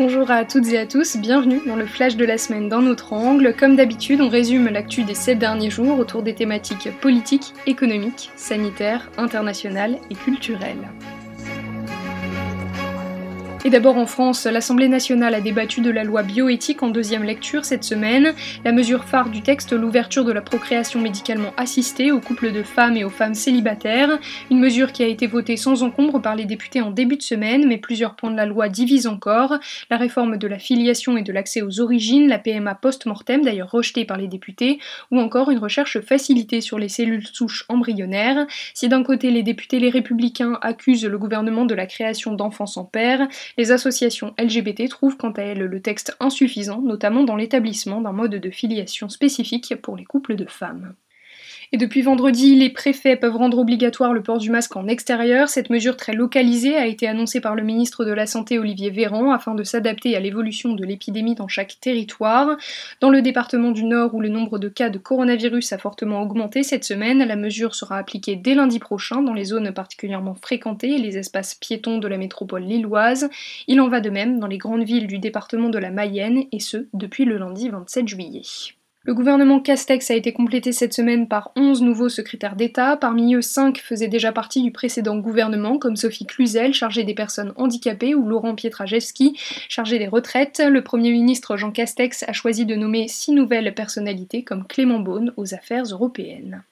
Bonjour à toutes et à tous, bienvenue dans le flash de la semaine d'un autre angle. Comme d'habitude, on résume l'actu des sept derniers jours autour des thématiques politiques, économiques, sanitaires, internationales et culturelles. Et d'abord en France, l'Assemblée nationale a débattu de la loi bioéthique en deuxième lecture cette semaine. La mesure phare du texte, l'ouverture de la procréation médicalement assistée aux couples de femmes et aux femmes célibataires. Une mesure qui a été votée sans encombre par les députés en début de semaine, mais plusieurs points de la loi divisent encore. La réforme de la filiation et de l'accès aux origines, la PMA post-mortem d'ailleurs rejetée par les députés, ou encore une recherche facilitée sur les cellules souches embryonnaires. Si d'un côté les députés les républicains accusent le gouvernement de la création d'enfants sans père, les associations LGBT trouvent quant à elles le texte insuffisant, notamment dans l'établissement d'un mode de filiation spécifique pour les couples de femmes. Et depuis vendredi, les préfets peuvent rendre obligatoire le port du masque en extérieur. Cette mesure très localisée a été annoncée par le ministre de la Santé Olivier Véran afin de s'adapter à l'évolution de l'épidémie dans chaque territoire. Dans le département du Nord où le nombre de cas de coronavirus a fortement augmenté cette semaine, la mesure sera appliquée dès lundi prochain dans les zones particulièrement fréquentées et les espaces piétons de la métropole lilloise. Il en va de même dans les grandes villes du département de la Mayenne et ce depuis le lundi 27 juillet. Le gouvernement Castex a été complété cette semaine par 11 nouveaux secrétaires d'État. Parmi eux, 5 faisaient déjà partie du précédent gouvernement, comme Sophie Cluzel, chargée des personnes handicapées, ou Laurent Pietraszewski, chargé des retraites. Le Premier ministre Jean Castex a choisi de nommer 6 nouvelles personnalités, comme Clément Beaune, aux affaires européennes.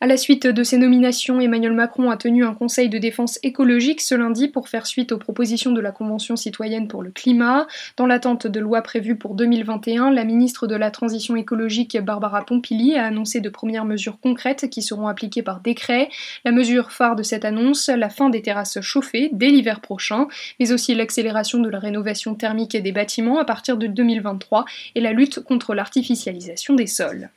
À la suite de ces nominations, Emmanuel Macron a tenu un conseil de défense écologique ce lundi pour faire suite aux propositions de la Convention citoyenne pour le climat. Dans l'attente de loi prévue pour 2021, la ministre de la Transition écologique Barbara Pompili a annoncé de premières mesures concrètes qui seront appliquées par décret. La mesure phare de cette annonce, la fin des terrasses chauffées dès l'hiver prochain, mais aussi l'accélération de la rénovation thermique des bâtiments à partir de 2023 et la lutte contre l'artificialisation des sols.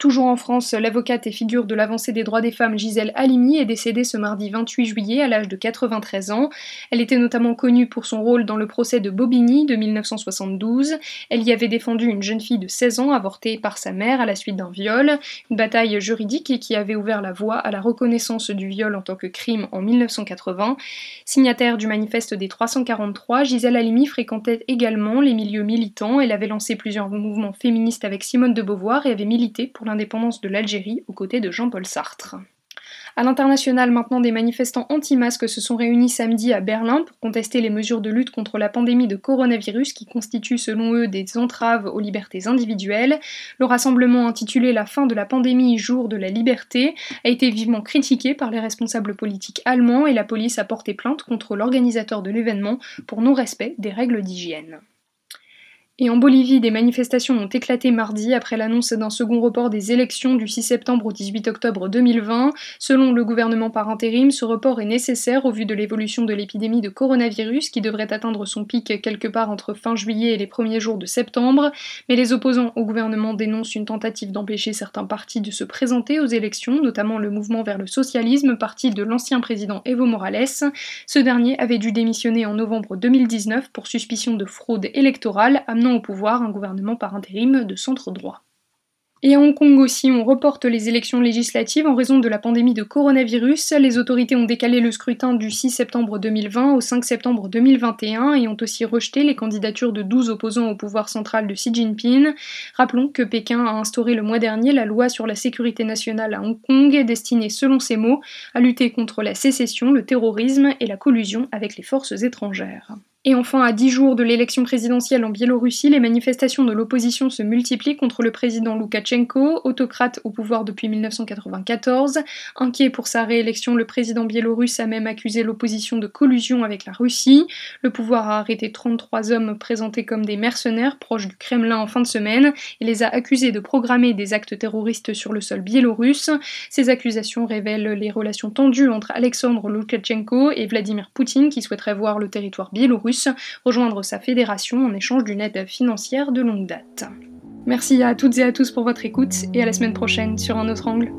Toujours en France, l'avocate et figure de l'avancée des droits des femmes Gisèle Halimi est décédée ce mardi 28 juillet à l'âge de 93 ans. Elle était notamment connue pour son rôle dans le procès de Bobigny de 1972. Elle y avait défendu une jeune fille de 16 ans avortée par sa mère à la suite d'un viol, une bataille juridique qui avait ouvert la voie à la reconnaissance du viol en tant que crime en 1980. Signataire du manifeste des 343, Gisèle Halimi fréquentait également les milieux militants. Elle avait lancé plusieurs mouvements féministes avec Simone de Beauvoir et avait milité pour l'indépendance de l'Algérie aux côtés de Jean-Paul Sartre. À l'international, maintenant, des manifestants anti-masques se sont réunis samedi à Berlin pour contester les mesures de lutte contre la pandémie de coronavirus qui constituent, selon eux, des entraves aux libertés individuelles. Le rassemblement intitulé La fin de la pandémie, jour de la liberté, a été vivement critiqué par les responsables politiques allemands et la police a porté plainte contre l'organisateur de l'événement pour non-respect des règles d'hygiène. Et en Bolivie, des manifestations ont éclaté mardi après l'annonce d'un second report des élections du 6 septembre au 18 octobre 2020. Selon le gouvernement par intérim, ce report est nécessaire au vu de l'évolution de l'épidémie de coronavirus qui devrait atteindre son pic quelque part entre fin juillet et les premiers jours de septembre. Mais les opposants au gouvernement dénoncent une tentative d'empêcher certains partis de se présenter aux élections, notamment le mouvement vers le socialisme, parti de l'ancien président Evo Morales. Ce dernier avait dû démissionner en novembre 2019 pour suspicion de fraude électorale, amenant au pouvoir un gouvernement par intérim de centre droit. Et à Hong Kong aussi, on reporte les élections législatives en raison de la pandémie de coronavirus. Les autorités ont décalé le scrutin du 6 septembre 2020 au 5 septembre 2021 et ont aussi rejeté les candidatures de 12 opposants au pouvoir central de Xi Jinping. Rappelons que Pékin a instauré le mois dernier la loi sur la sécurité nationale à Hong Kong, destinée, selon ses mots, à lutter contre la sécession, le terrorisme et la collusion avec les forces étrangères. Et enfin, à dix jours de l'élection présidentielle en Biélorussie, les manifestations de l'opposition se multiplient contre le président Loukachenko, autocrate au pouvoir depuis 1994. Inquiet pour sa réélection, le président biélorusse a même accusé l'opposition de collusion avec la Russie. Le pouvoir a arrêté 33 hommes présentés comme des mercenaires proches du Kremlin en fin de semaine et les a accusés de programmer des actes terroristes sur le sol biélorusse. Ces accusations révèlent les relations tendues entre Alexandre Loukachenko et Vladimir Poutine qui souhaiterait voir le territoire biélorusse rejoindre sa fédération en échange d'une aide financière de longue date. Merci à toutes et à tous pour votre écoute et à la semaine prochaine sur un autre angle.